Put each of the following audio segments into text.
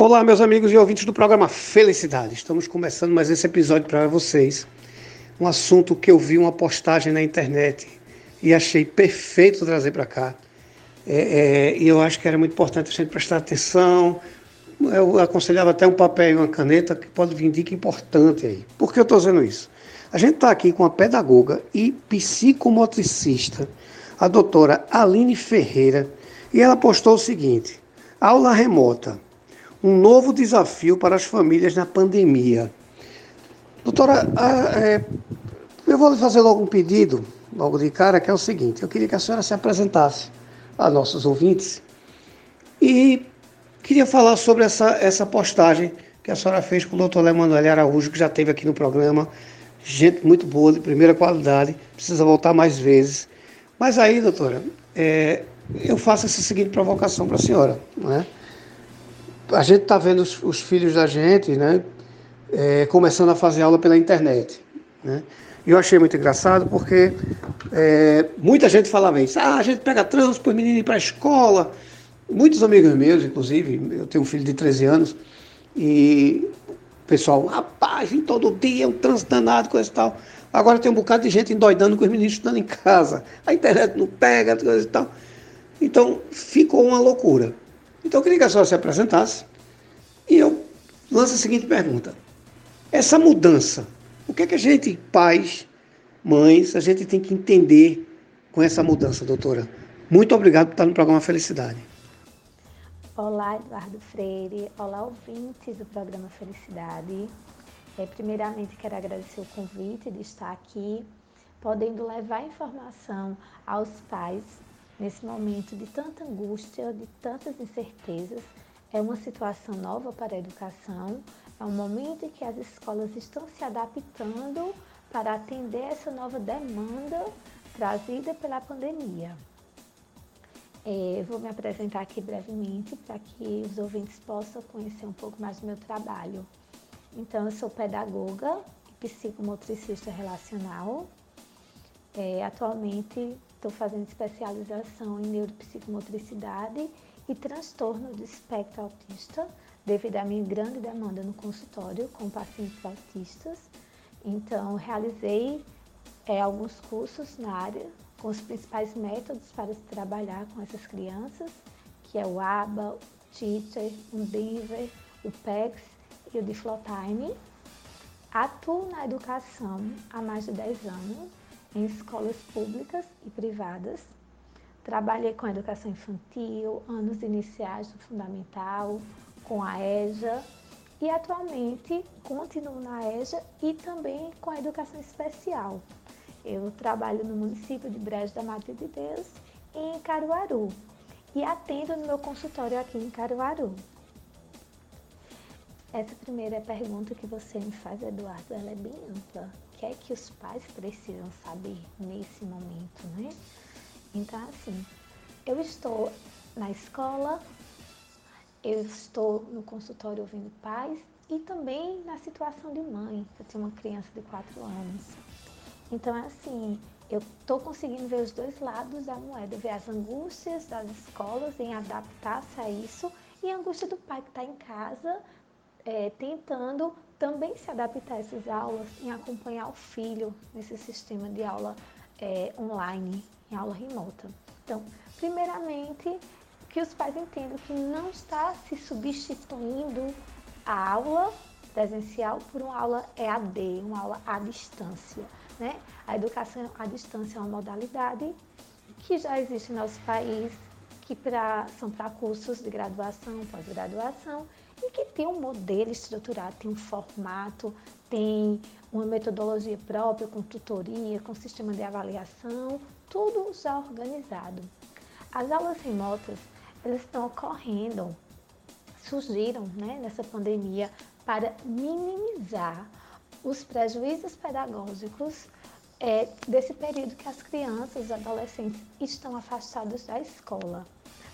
Olá, meus amigos e ouvintes do programa Felicidade. Estamos começando mais esse episódio para vocês. Um assunto que eu vi uma postagem na internet e achei perfeito trazer para cá. É, é, e eu acho que era muito importante a gente prestar atenção. Eu aconselhava até um papel e uma caneta que pode vir dica importante aí. Por que eu estou dizendo isso? A gente está aqui com a pedagoga e psicomotricista, a doutora Aline Ferreira, e ela postou o seguinte: aula remota um novo desafio para as famílias na pandemia. Doutora, é, eu vou fazer logo um pedido, logo de cara, que é o seguinte: eu queria que a senhora se apresentasse a nossos ouvintes e queria falar sobre essa, essa postagem que a senhora fez com o doutor Emanuel Araújo, que já esteve aqui no programa. Gente muito boa, de primeira qualidade, precisa voltar mais vezes. Mas aí, doutora, é, eu faço essa seguinte provocação para a senhora. Não é? A gente está vendo os, os, filhos da gente, né, é, começando a fazer aula pela internet, né? E eu achei muito engraçado porque é, muita gente falava isso. Ah, a gente pega trânsito para os meninos ir para a escola. Muitos amigos meus, inclusive, eu tenho um filho de 13 anos, e o pessoal, rapaz, em todo dia, um trânsito danado, coisa e tal. Agora tem um bocado de gente endoidando com os meninos estudando em casa. A internet não pega, coisa e tal. Então, ficou uma loucura. Então eu queria que a senhora se apresentasse e eu lanço a seguinte pergunta. Essa mudança, o que é que a gente, pais, mães, a gente tem que entender com essa mudança, doutora? Muito obrigado por estar no programa Felicidade. Olá, Eduardo Freire. Olá, ouvintes do programa Felicidade. É, primeiramente, quero agradecer o convite de estar aqui, podendo levar informação aos pais nesse momento de tanta angústia, de tantas incertezas. É uma situação nova para a educação, é um momento em que as escolas estão se adaptando para atender essa nova demanda trazida pela pandemia. É, vou me apresentar aqui brevemente para que os ouvintes possam conhecer um pouco mais do meu trabalho. Então, eu sou pedagoga e psicomotricista relacional. É, atualmente Estou fazendo especialização em neuropsicomotricidade e transtorno do espectro autista, devido à minha grande demanda no consultório com pacientes autistas. Então, realizei é, alguns cursos na área com os principais métodos para se trabalhar com essas crianças, que é o ABA, o Teacher, o Denver, o PEX e o Diflotime. Atuo na educação há mais de 10 anos em escolas públicas e privadas. Trabalhei com a educação infantil, anos iniciais do fundamental, com a EJA e atualmente continuo na EJA e também com a educação especial. Eu trabalho no município de Brejo da Madre de Deus, em Caruaru, e atendo no meu consultório aqui em Caruaru. Essa primeira pergunta que você me faz, Eduardo, ela é bem ampla que é que os pais precisam saber nesse momento, né? Então, assim, eu estou na escola, eu estou no consultório ouvindo pais e também na situação de mãe. Eu tenho uma criança de 4 anos. Então, assim, eu estou conseguindo ver os dois lados da moeda, ver as angústias das escolas em adaptar-se a isso e a angústia do pai que está em casa é, tentando também se adaptar a essas aulas em acompanhar o filho nesse sistema de aula é, online, em aula remota. Então, primeiramente, que os pais entendam que não está se substituindo a aula presencial por uma aula EAD, uma aula à distância. Né? A educação à distância é uma modalidade que já existe no nosso país, que pra, são para cursos de graduação, pós-graduação, e que tem um modelo estruturado, tem um formato, tem uma metodologia própria, com tutoria, com sistema de avaliação, tudo já organizado. As aulas remotas, elas estão ocorrendo, surgiram né, nessa pandemia para minimizar os prejuízos pedagógicos é, desse período que as crianças e adolescentes estão afastados da escola.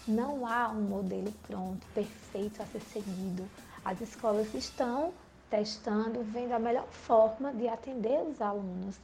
Não há um modelo pronto, perfeito a ser seguido. As escolas estão testando, vendo a melhor forma de atender os alunos.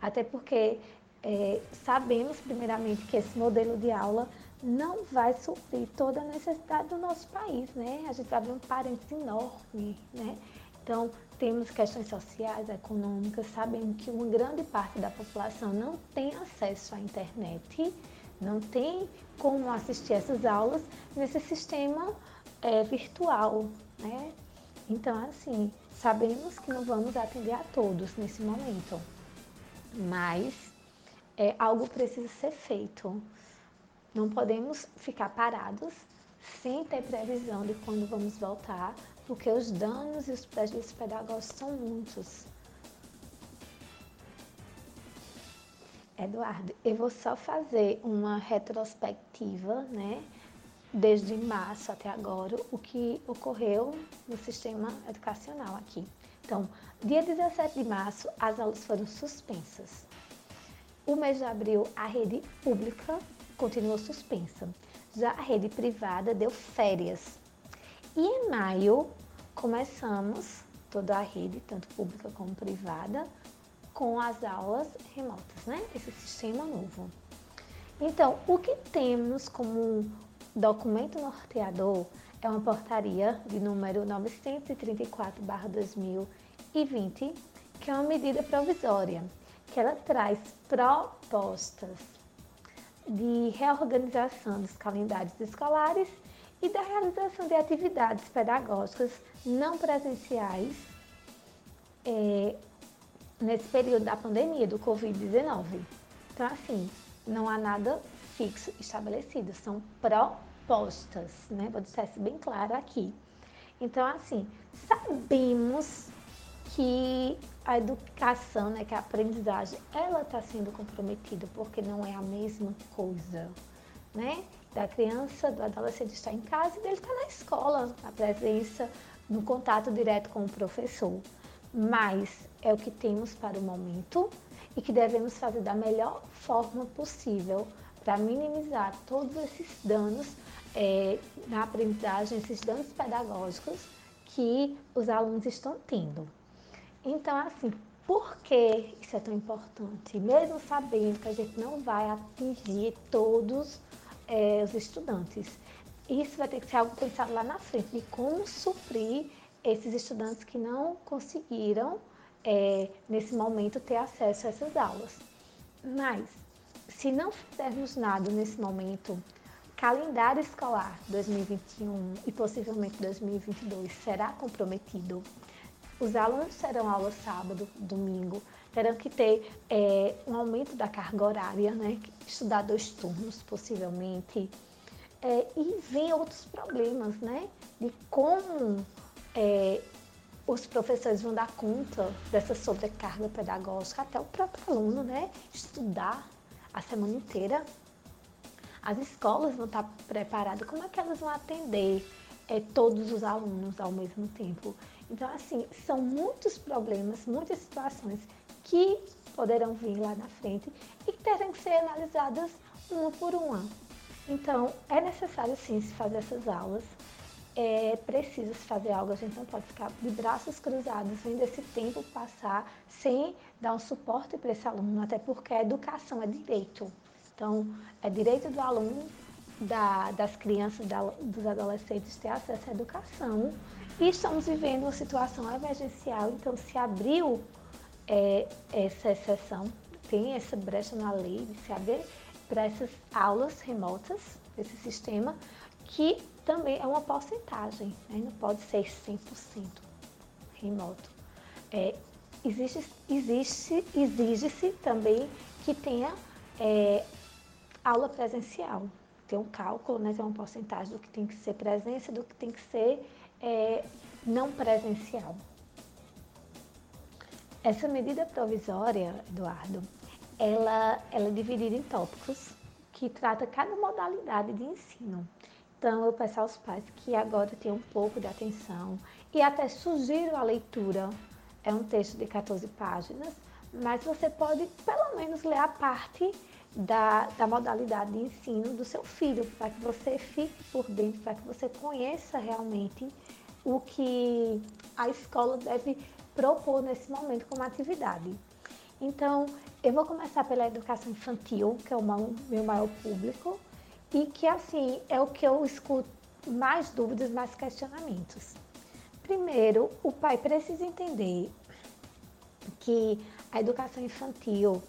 Até porque é, sabemos, primeiramente, que esse modelo de aula não vai suprir toda a necessidade do nosso país, né? A gente vai ver um parênteses enorme, né? Então, temos questões sociais, econômicas, sabemos que uma grande parte da população não tem acesso à internet, não tem como assistir essas aulas nesse sistema é, virtual, né? Então, assim, sabemos que não vamos atender a todos nesse momento, mas é, algo precisa ser feito. Não podemos ficar parados sem ter previsão de quando vamos voltar, porque os danos e os prejuízos pedagógicos são muitos. Eduardo, eu vou só fazer uma retrospectiva, né? Desde março até agora, o que ocorreu no sistema educacional aqui. Então, dia 17 de março, as aulas foram suspensas. O mês de abril, a rede pública continuou suspensa. Já a rede privada deu férias. E em maio, começamos toda a rede, tanto pública como privada, com as aulas remotas, né? Esse sistema novo. Então, o que temos como documento norteador é uma portaria de número 934/2020, que é uma medida provisória, que ela traz propostas de reorganização dos calendários escolares e da realização de atividades pedagógicas não presenciais é, nesse período da pandemia do Covid-19. Então, assim, não há nada fixo estabelecido, são propostas, né? Vou deixar isso bem claro aqui. Então, assim, sabemos que a educação, né, que a aprendizagem, ela está sendo comprometida porque não é a mesma coisa, né? Da criança, do adolescente estar em casa e dele estar na escola, a presença, no contato direto com o professor mas é o que temos para o momento e que devemos fazer da melhor forma possível para minimizar todos esses danos é, na aprendizagem, esses danos pedagógicos que os alunos estão tendo. Então, assim, por que isso é tão importante? Mesmo sabendo que a gente não vai atingir todos é, os estudantes, isso vai ter que ser algo pensado lá na frente, de como suprir esses estudantes que não conseguiram, é, nesse momento, ter acesso a essas aulas. Mas, se não fizermos nada nesse momento, calendário escolar 2021 e possivelmente 2022 será comprometido. Os alunos terão aula sábado, domingo, terão que ter é, um aumento da carga horária, né? estudar dois turnos possivelmente. É, e vem outros problemas, né? De como é, os professores vão dar conta dessa sobrecarga pedagógica, até o próprio aluno, né? Estudar a semana inteira. As escolas vão estar preparadas, como é que elas vão atender é, todos os alunos ao mesmo tempo? Então, assim, são muitos problemas, muitas situações que poderão vir lá na frente e que terão que ser analisadas uma por uma. Então, é necessário sim se fazer essas aulas é preciso se fazer algo, a gente não pode ficar de braços cruzados vendo esse tempo passar sem dar um suporte para esse aluno, até porque a educação é direito. Então, é direito do aluno, da, das crianças, da, dos adolescentes ter acesso à educação. E estamos vivendo uma situação emergencial, então se abriu é, essa exceção, tem essa brecha na lei de se abrir para essas aulas remotas, esse sistema, que também é uma porcentagem, né? não pode ser 100% remoto. É, exige-se também que tenha é, aula presencial. Tem um cálculo, né? tem uma porcentagem do que tem que ser presença do que tem que ser é, não presencial. Essa medida provisória, Eduardo, ela, ela é dividida em tópicos que trata cada modalidade de ensino. Então, eu peço aos pais que agora tenham um pouco de atenção e até sugiro a leitura. É um texto de 14 páginas, mas você pode pelo menos ler a parte da, da modalidade de ensino do seu filho, para que você fique por dentro, para que você conheça realmente o que a escola deve propor nesse momento como atividade. Então, eu vou começar pela educação infantil, que é o meu maior público, e que assim é o que eu escuto mais dúvidas, mais questionamentos. Primeiro, o pai precisa entender que a educação infantil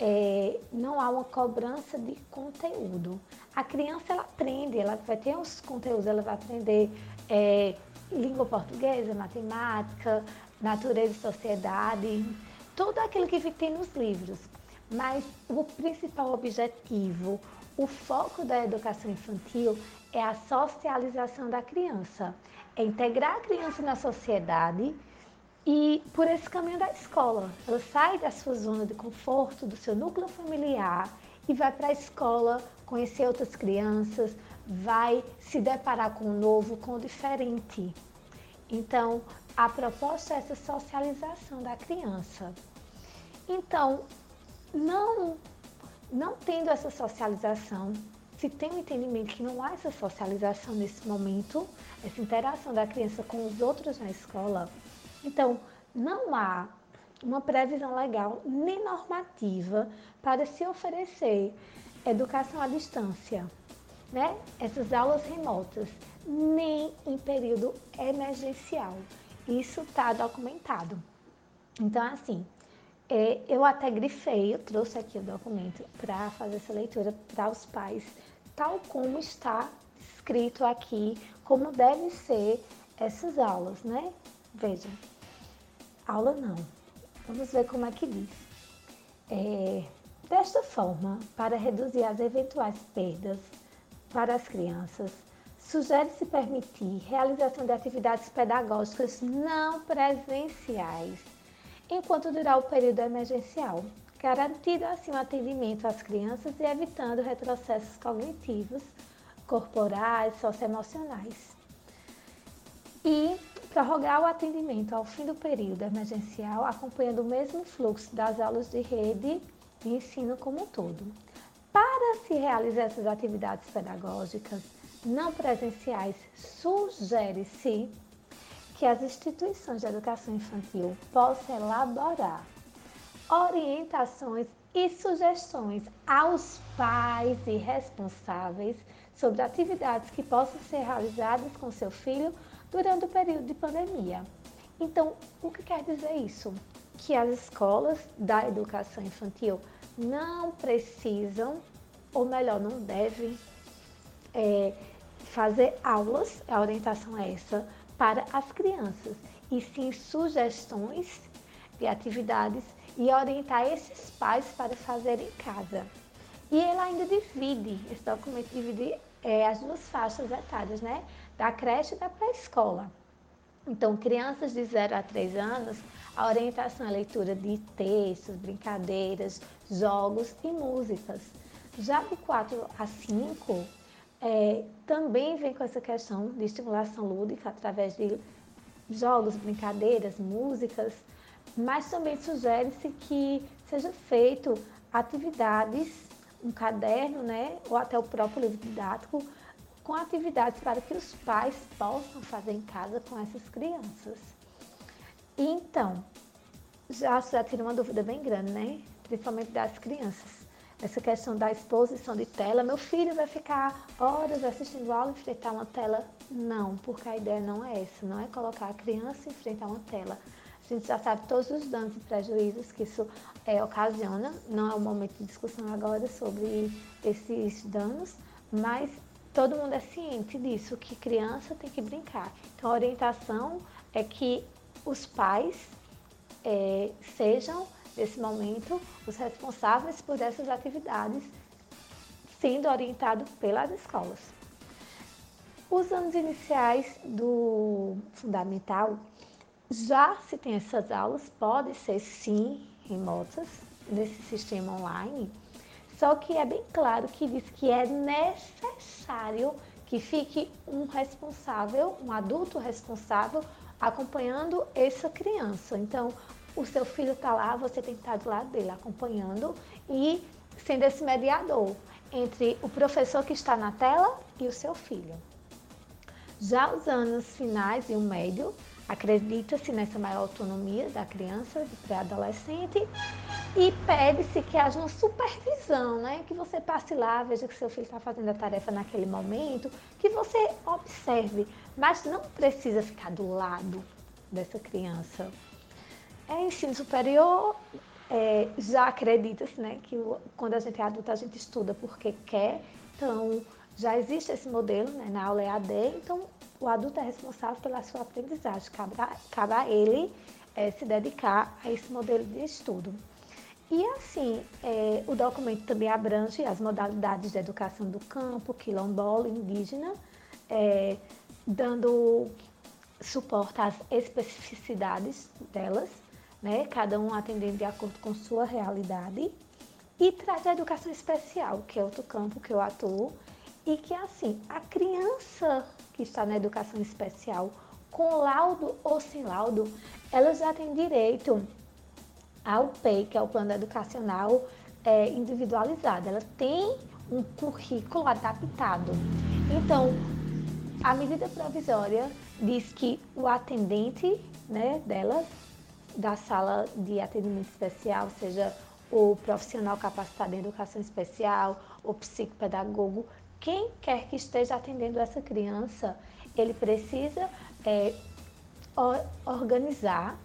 é, não há uma cobrança de conteúdo. A criança ela aprende, ela vai ter os conteúdos, ela vai aprender é, língua portuguesa, matemática, natureza e sociedade, tudo aquilo que tem nos livros. Mas o principal objetivo, o foco da educação infantil é a socialização da criança, é integrar a criança na sociedade e por esse caminho da escola. Ela sai da sua zona de conforto, do seu núcleo familiar e vai para a escola conhecer outras crianças, vai se deparar com o novo, com o diferente. Então, a proposta é essa socialização da criança. Então, não, não tendo essa socialização, se tem um entendimento que não há essa socialização nesse momento, essa interação da criança com os outros na escola, então não há uma previsão legal nem normativa para se oferecer educação à distância, né? Essas aulas remotas, nem em período emergencial. Isso está documentado. Então, assim, é, eu até grifei, eu trouxe aqui o documento para fazer essa leitura para os pais, tal como está escrito aqui, como devem ser essas aulas, né? Veja, aula não. Vamos ver como é que diz. É, desta forma, para reduzir as eventuais perdas para as crianças, sugere-se permitir realização de atividades pedagógicas não presenciais enquanto durar o período emergencial, garantindo assim o atendimento às crianças e evitando retrocessos cognitivos, corporais, socioemocionais. E prorrogar o atendimento ao fim do período emergencial, acompanhando o mesmo fluxo das aulas de rede de ensino como um todo. Para se realizar essas atividades pedagógicas não presenciais, sugere-se que as instituições de educação infantil possam elaborar orientações e sugestões aos pais e responsáveis sobre atividades que possam ser realizadas com seu filho durante o período de pandemia. Então, o que quer dizer isso? Que as escolas da educação infantil não precisam, ou melhor, não devem é, fazer aulas, a orientação é essa, para as crianças, e sim sugestões de atividades e orientar esses pais para fazer em casa. E ele ainda divide, esse documento divide é, as duas faixas etárias, né? Da creche e da pré-escola. Então, crianças de 0 a 3 anos, a orientação é leitura de textos, brincadeiras, jogos e músicas. Já de 4 a 5, é, também vem com essa questão de estimulação lúdica através de jogos, brincadeiras, músicas, mas também sugere-se que seja feito atividades, um caderno, né, ou até o próprio livro didático, com atividades para que os pais possam fazer em casa com essas crianças. Então, já, já tira uma dúvida bem grande, né? Principalmente das crianças essa questão da exposição de tela. Meu filho vai ficar horas assistindo aula e enfrentar uma tela? Não, porque a ideia não é essa, não é colocar a criança em frente a uma tela. A gente já sabe todos os danos e prejuízos que isso é, ocasiona. Não é o momento de discussão agora sobre esses danos, mas todo mundo é ciente disso, que criança tem que brincar. Então, a orientação é que os pais é, sejam nesse momento, os responsáveis por essas atividades sendo orientados pelas escolas. Os anos iniciais do fundamental já se tem essas aulas, pode ser sim remotas, nesse sistema online, só que é bem claro que diz que é necessário que fique um responsável, um adulto responsável, acompanhando essa criança. Então, o seu filho está lá, você tem que estar do lado dele, acompanhando e sendo esse mediador entre o professor que está na tela e o seu filho. Já os anos finais e o médio, acredita-se nessa maior autonomia da criança, do pré-adolescente, E pede-se que haja uma supervisão, né? Que você passe lá, veja que seu filho está fazendo a tarefa naquele momento, que você observe, mas não precisa ficar do lado dessa criança. É ensino superior, é, já acredita-se né, que quando a gente é adulto a gente estuda porque quer, então já existe esse modelo né, na aula EAD, então o adulto é responsável pela sua aprendizagem, cabe a, cabe a ele é, se dedicar a esse modelo de estudo. E assim, é, o documento também abrange as modalidades de educação do campo, quilombola, indígena, é, dando suporte às especificidades delas, né? cada um atendendo de acordo com sua realidade, e traz a educação especial, que é outro campo que eu atuo, e que assim, a criança que está na educação especial, com laudo ou sem laudo, ela já tem direito ao PEI, que é o Plano Educacional é, Individualizado. Ela tem um currículo adaptado. Então, a medida provisória diz que o atendente né, delas, da sala de atendimento especial, seja o profissional capacitado em educação especial, o psicopedagogo, quem quer que esteja atendendo essa criança, ele precisa é, organizar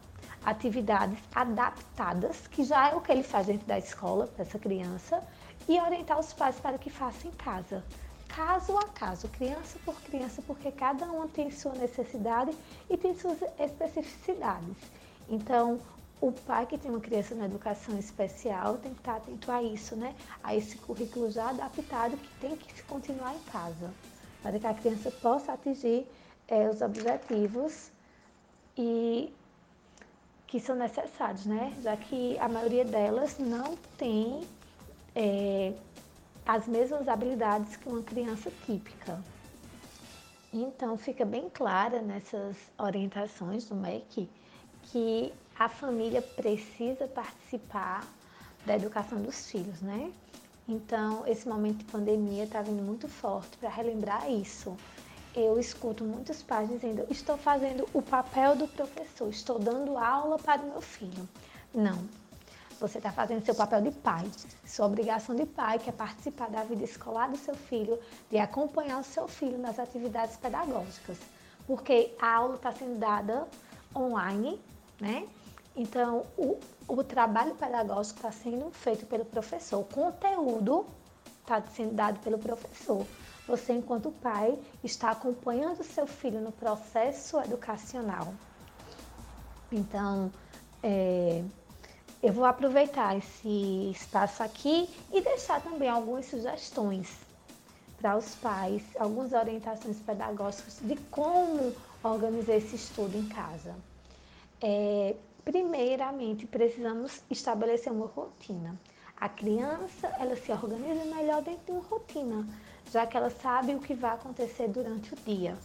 atividades adaptadas, que já é o que ele faz dentro da escola para essa criança, e orientar os pais para que façam em casa caso a caso, criança por criança, porque cada uma tem sua necessidade e tem suas especificidades. Então, o pai que tem uma criança na educação especial tem que estar atento a isso, né? A esse currículo já adaptado que tem que continuar em casa, para que a criança possa atingir é, os objetivos e que são necessários, né? Já que a maioria delas não tem é, as mesmas habilidades que uma criança típica. Então, fica bem clara nessas orientações do MEC que a família precisa participar da educação dos filhos, né? Então, esse momento de pandemia está vindo muito forte para relembrar isso. Eu escuto muitos pais dizendo: estou fazendo o papel do professor, estou dando aula para o meu filho. Não, você está fazendo seu papel de pai, sua obrigação de pai, que é participar da vida escolar do seu filho, de acompanhar o seu filho nas atividades pedagógicas. Porque a aula está sendo dada online, né? Então, o, o trabalho pedagógico está sendo feito pelo professor, o conteúdo está sendo dado pelo professor. Você, enquanto pai, está acompanhando seu filho no processo educacional. Então, é, eu vou aproveitar esse espaço aqui e deixar também algumas sugestões para os pais, algumas orientações pedagógicas de como organizar esse estudo em casa. É, primeiramente, precisamos estabelecer uma rotina. A criança, ela se organiza melhor dentro de uma rotina, já que ela sabe o que vai acontecer durante o dia.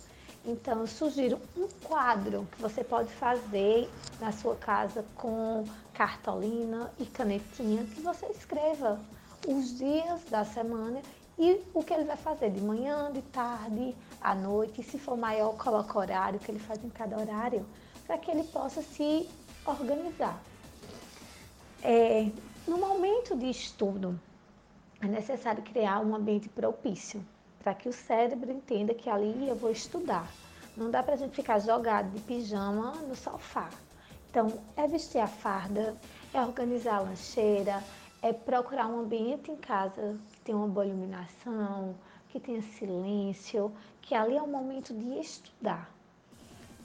Então, eu sugiro um quadro que você pode fazer na sua casa com cartolina e canetinha, que você escreva os dias da semana e o que ele vai fazer de manhã, de tarde, à noite. E se for maior, coloca horário que ele faz em cada horário, para que ele possa se organizar. É, no momento de estudo, é necessário criar um ambiente propício para que o cérebro entenda que ali eu vou estudar. Não dá para a gente ficar jogado de pijama no sofá. Então, é vestir a farda, é organizar a lancheira, é procurar um ambiente em casa que tenha uma boa iluminação, que tenha silêncio, que ali é o momento de estudar.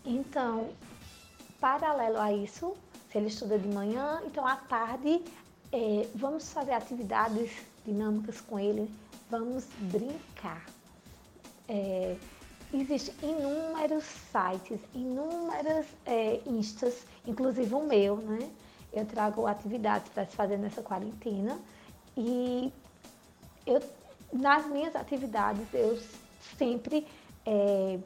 Então, paralelo a isso, se ele estuda de manhã, então à tarde é, vamos fazer atividades dinâmicas com ele, vamos brincar. É, Existem inúmeros sites, inúmeras é, instas, inclusive o meu, né? Eu trago atividades para se fazer nessa quarentena e eu, nas minhas atividades eu sempre é,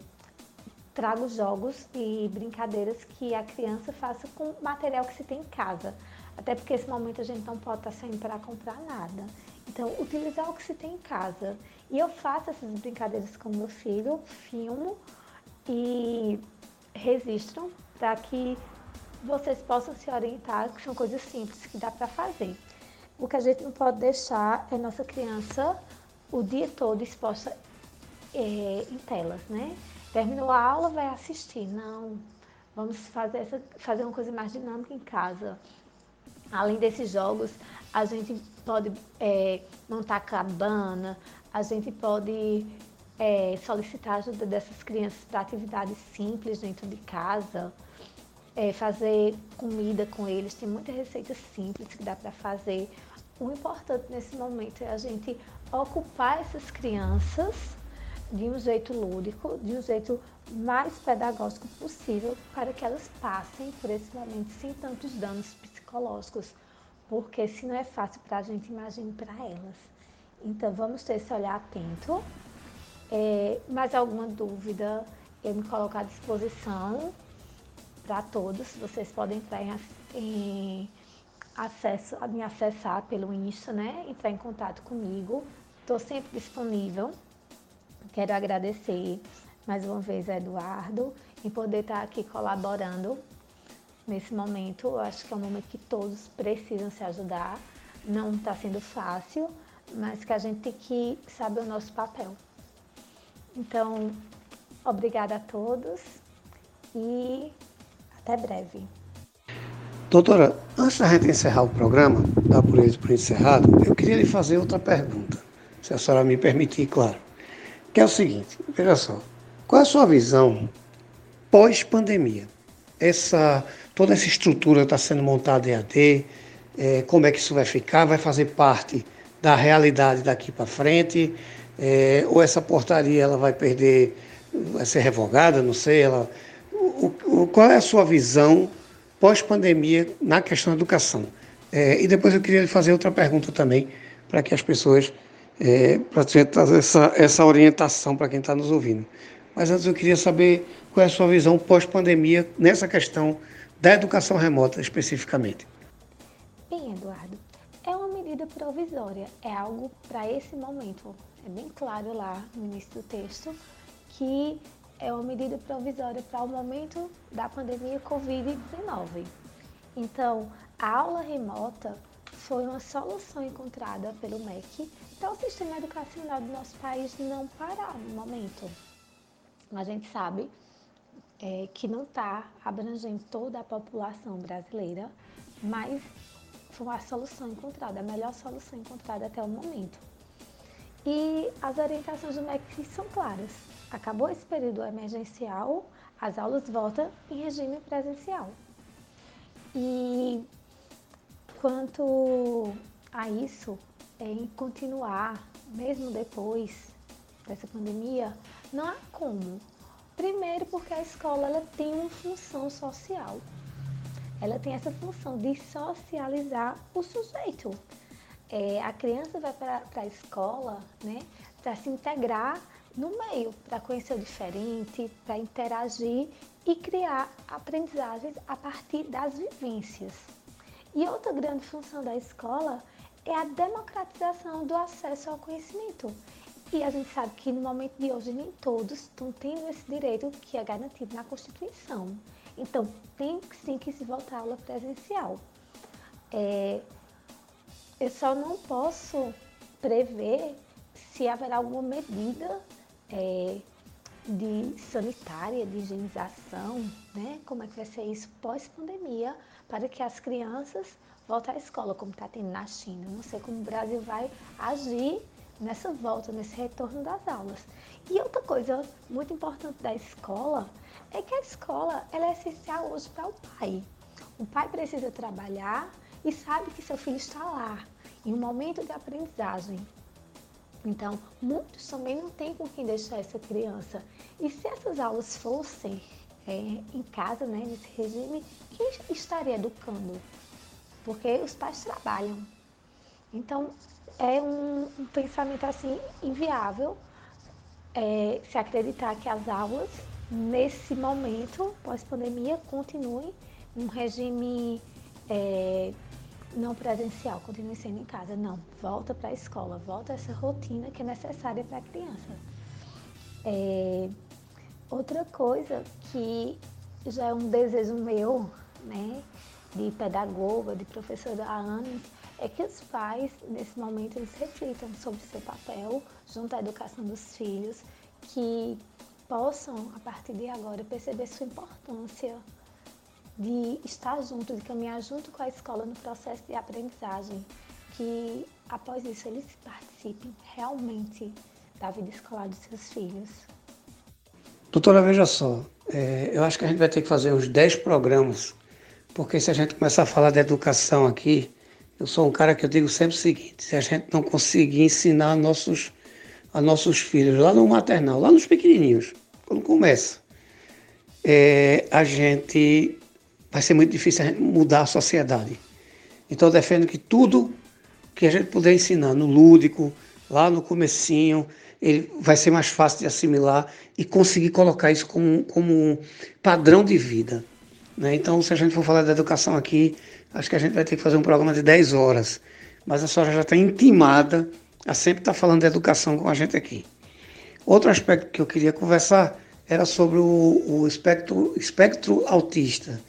trago jogos e brincadeiras que a criança faça com material que se tem em casa. Até porque esse momento a gente não pode estar saindo para comprar nada. Então, utilizar o que se tem em casa. E eu faço essas brincadeiras com meu filho, filmo e registro para que vocês possam se orientar, que são coisas simples que dá para fazer. O que a gente não pode deixar é nossa criança o dia todo exposta é, em telas, né? Terminou a aula, vai assistir. Não, vamos fazer, essa, fazer uma coisa mais dinâmica em casa. Além desses jogos, a gente pode é, montar cabana, a gente pode é, solicitar ajuda dessas crianças para atividades simples dentro de casa, é, fazer comida com eles. Tem muitas receitas simples que dá para fazer. O importante nesse momento é a gente ocupar essas crianças de um jeito lúdico, de um jeito mais pedagógico possível, para que elas passem por esse momento sem tantos danos psicológicos, porque se não é fácil para a gente, imagine para elas. Então vamos ter esse olhar atento. É, mais alguma dúvida, eu me coloco à disposição para todos. Vocês podem entrar em, em acesso, me acessar pelo Insta, né? Entrar em contato comigo. Estou sempre disponível. Quero agradecer mais uma vez a Eduardo em poder estar aqui colaborando nesse momento. Eu acho que é um momento que todos precisam se ajudar. Não está sendo fácil, mas que a gente tem que saber o nosso papel. Então, obrigada a todos e até breve. Doutora, antes da gente encerrar o programa, dar por ele por encerrado, eu queria lhe fazer outra pergunta, se a senhora me permitir, claro. Que é o seguinte, veja só, qual é a sua visão pós-pandemia? Essa, toda essa estrutura está sendo montada em AD, é, como é que isso vai ficar? Vai fazer parte da realidade daqui para frente? É, ou essa portaria ela vai perder, vai ser revogada, não sei, ela, o, o, qual é a sua visão pós-pandemia na questão da educação? É, e depois eu queria lhe fazer outra pergunta também, para que as pessoas, é, para trazer essa, essa orientação para quem está nos ouvindo. Mas antes eu queria saber qual é a sua visão pós-pandemia nessa questão da educação remota especificamente. Bem, Eduardo, é uma medida provisória, é algo para esse momento. É bem claro lá no início do texto que é uma medida provisória para o momento da pandemia Covid-19. Então, a aula remota foi uma solução encontrada pelo MEC para o sistema educacional do nosso país não parar no momento a gente sabe é, que não está abrangendo toda a população brasileira, mas foi a solução encontrada, a melhor solução encontrada até o momento. E as orientações do MEC são claras. Acabou esse período emergencial, as aulas voltam em regime presencial. E quanto a isso, em continuar, mesmo depois dessa pandemia, não há como. Primeiro porque a escola ela tem uma função social. Ela tem essa função de socializar o sujeito. É, a criança vai para a escola né, para se integrar no meio, para conhecer o diferente, para interagir e criar aprendizagens a partir das vivências. E outra grande função da escola é a democratização do acesso ao conhecimento. E a gente sabe que no momento de hoje nem todos estão tendo esse direito que é garantido na Constituição. Então, tem sim que se voltar à aula presencial. É, eu só não posso prever se haverá alguma medida é, de sanitária, de higienização, né? Como é que vai ser isso pós-pandemia para que as crianças voltem à escola, como está tendo na China. Não sei como o Brasil vai agir nessa volta, nesse retorno das aulas. E outra coisa muito importante da escola é que a escola ela é essencial hoje para o pai. O pai precisa trabalhar e sabe que seu filho está lá, em um momento de aprendizagem. Então, muitos também não têm com quem deixar essa criança. E se essas aulas fossem é, em casa, né, nesse regime, quem estaria educando? Porque os pais trabalham. Então, é um, um pensamento assim inviável é, se acreditar que as aulas nesse momento pós-pandemia continuem num regime é, não presencial, continue sendo em casa. Não, volta para a escola, volta essa rotina que é necessária para a criança. É, outra coisa que já é um desejo meu né, de pedagoga, de professora há anos, é que os pais, nesse momento, eles reflitam sobre seu papel junto à educação dos filhos, que possam, a partir de agora, perceber sua importância de estar junto, de caminhar junto com a escola no processo de aprendizagem, que após isso eles participem realmente da vida escolar dos seus filhos. Doutora, veja só, é, eu acho que a gente vai ter que fazer uns 10 programas, porque se a gente começar a falar de educação aqui, eu sou um cara que eu digo sempre o seguinte, se a gente não conseguir ensinar a nossos, a nossos filhos lá no maternal, lá nos pequenininhos, quando começa, é, a gente vai ser muito difícil a gente mudar a sociedade. Então eu defendo que tudo que a gente puder ensinar no lúdico, lá no comecinho, ele vai ser mais fácil de assimilar e conseguir colocar isso como, como um padrão de vida. Né? Então, se a gente for falar da educação aqui, acho que a gente vai ter que fazer um programa de 10 horas. Mas a senhora já está intimada a sempre estar tá falando de educação com a gente aqui. Outro aspecto que eu queria conversar era sobre o, o espectro, espectro autista.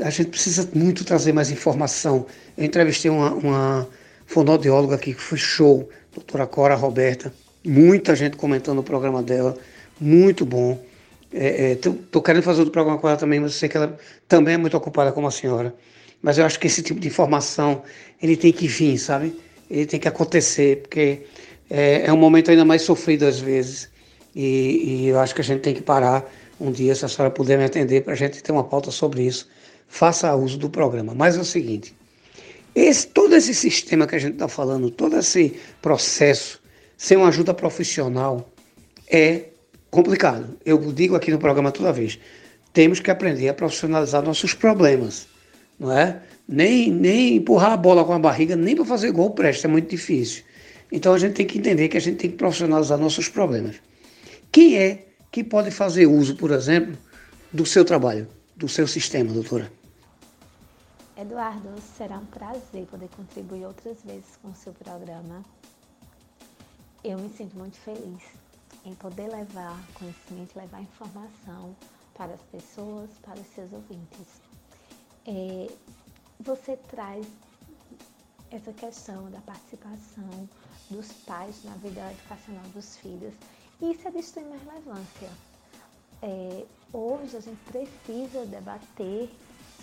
A gente precisa muito trazer mais informação. Eu entrevistei uma, uma fonoaudióloga aqui que foi show, doutora Cora Roberta, muita gente comentando o programa dela, muito bom. Estou é, é, querendo fazer outro programa com ela também, mas eu sei que ela também é muito ocupada como a senhora. Mas eu acho que esse tipo de informação, ele tem que vir, sabe? Ele tem que acontecer, porque é, é um momento ainda mais sofrido às vezes. E, e, eu acho que a gente tem que parar um dia, se a senhora puder me atender, para a gente ter uma pauta sobre isso. Faça uso do programa. Mas é o seguinte, esse, todo esse sistema que a gente está falando, todo esse processo, sem uma ajuda profissional, é complicado. Eu digo aqui no programa toda vez, temos que aprender a profissionalizar nossos problemas, não é? Nem, nem empurrar a bola com a barriga, nem para fazer gol presta, é muito difícil. Então a gente tem que entender que a gente tem que profissionalizar nossos problemas. Quem é que pode fazer uso, por exemplo, do seu trabalho, do seu sistema, doutora? Eduardo, será um prazer poder contribuir outras vezes com o seu programa. Eu me sinto muito feliz em poder levar conhecimento, levar informação para as pessoas, para os seus ouvintes. É, você traz essa questão da participação dos pais na vida educacional dos filhos isso é de extrema relevância. É, hoje a gente precisa debater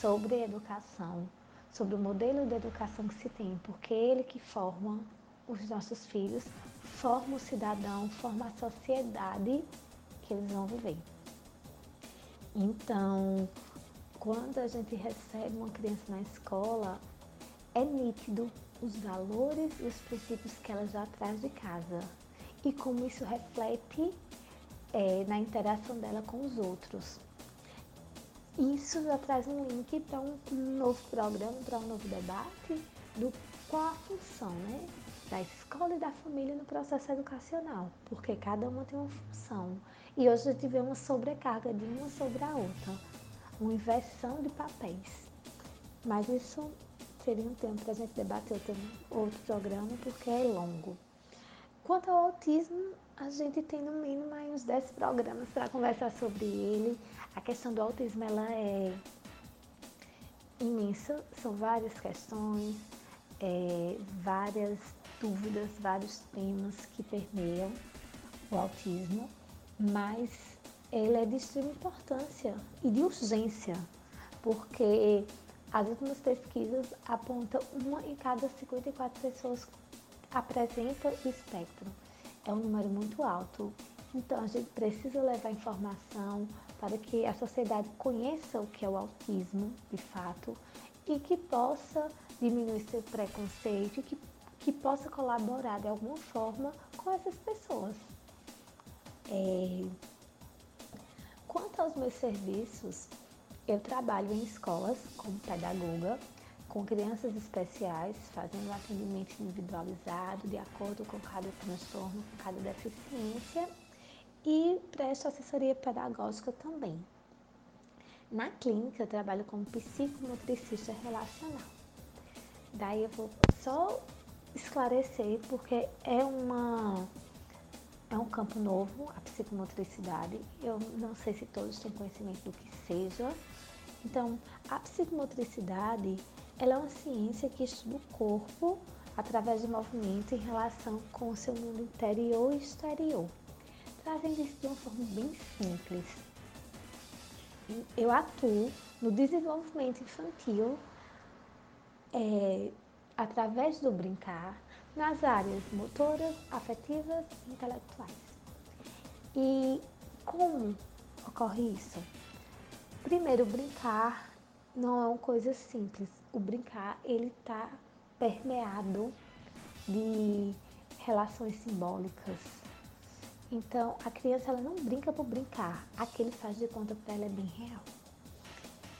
sobre educação, sobre o modelo de educação que se tem, porque é ele que forma os nossos filhos, forma o cidadão, forma a sociedade que eles vão viver. Então, quando a gente recebe uma criança na escola, é nítido os valores e os princípios que ela já traz de casa e como isso reflete é, na interação dela com os outros. Isso já traz um link para um novo programa, para um novo debate do qual a função né, da escola e da família no processo educacional, porque cada uma tem uma função. E hoje a gente vê uma sobrecarga de uma sobre a outra, uma inversão de papéis. Mas isso seria um tempo para a gente debater outro, outro programa, porque é longo. Quanto ao autismo, a gente tem no mínimo aí uns 10 programas para conversar sobre ele. A questão do autismo ela é imensa, são várias questões, é, várias dúvidas, vários temas que permeiam o autismo, mas ele é de extrema importância e de urgência, porque as últimas pesquisas apontam uma em cada 54 pessoas apresenta espectro é um número muito alto. Então a gente precisa levar informação para que a sociedade conheça o que é o autismo de fato e que possa diminuir seu preconceito e que, que possa colaborar de alguma forma com essas pessoas. É... Quanto aos meus serviços, eu trabalho em escolas como pedagoga com crianças especiais, fazendo atendimento individualizado de acordo com cada transtorno, com cada deficiência e presto assessoria pedagógica também. Na clínica, eu trabalho como psicomotricista relacional. Daí eu vou só esclarecer, porque é uma é um campo novo, a psicomotricidade. Eu não sei se todos têm conhecimento do que seja, Então, a psicomotricidade ela é uma ciência que estuda o corpo através do movimento em relação com o seu mundo interior e exterior, trazendo isso de uma forma bem simples. Eu atuo no desenvolvimento infantil é, através do brincar nas áreas motoras, afetivas e intelectuais. E como ocorre isso? Primeiro, brincar não é uma coisa simples. O brincar, ele está permeado de relações simbólicas. Então, a criança ela não brinca por brincar. Aquele faz de conta para ela é bem real.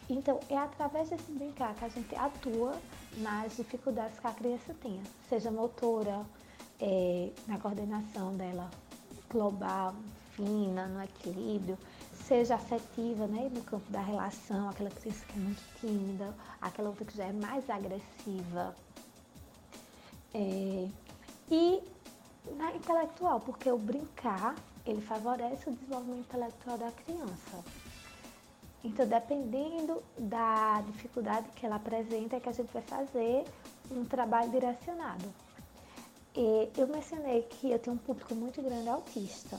Então, é através desse brincar que a gente atua nas dificuldades que a criança tenha, seja motora, é, na coordenação dela global, fina, no equilíbrio, seja afetiva, né, no campo da relação, aquela criança que é muito tímida, aquela outra que já é mais agressiva. É, e na intelectual, porque o brincar, ele favorece o desenvolvimento intelectual da criança. Então, dependendo da dificuldade que ela apresenta, é que a gente vai fazer um trabalho direcionado. E eu mencionei que eu tenho um público muito grande autista.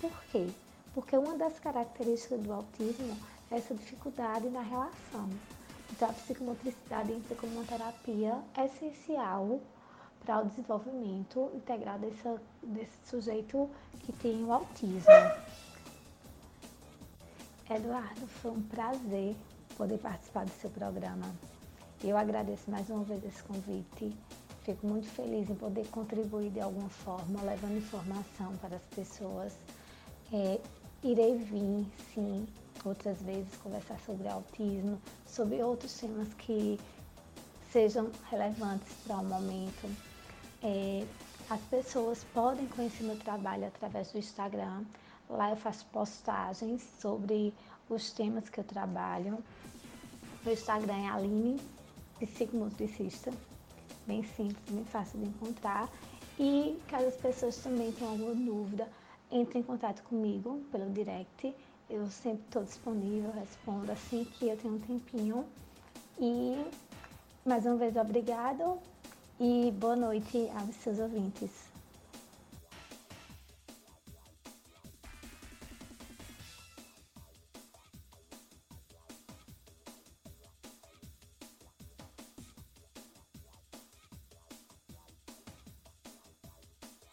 Por quê? Porque uma das características do autismo é essa dificuldade na relação. Então, a psicomotricidade entra como uma terapia essencial para o desenvolvimento integral desse, desse sujeito que tem o autismo. Eduardo, foi um prazer poder participar do seu programa. Eu agradeço mais uma vez esse convite. Fico muito feliz em poder contribuir de alguma forma, levando informação para as pessoas. É, irei vir, sim, outras vezes conversar sobre autismo, sobre outros temas que sejam relevantes para o momento. É, as pessoas podem conhecer meu trabalho através do Instagram, Lá eu faço postagens sobre os temas que eu trabalho. Meu Instagram é Aline, psicomotricista. Bem simples, bem fácil de encontrar. E caso as pessoas também tenham alguma dúvida, entre em contato comigo pelo direct. Eu sempre estou disponível, respondo assim que eu tenho um tempinho. E mais uma vez, obrigado e boa noite aos seus ouvintes.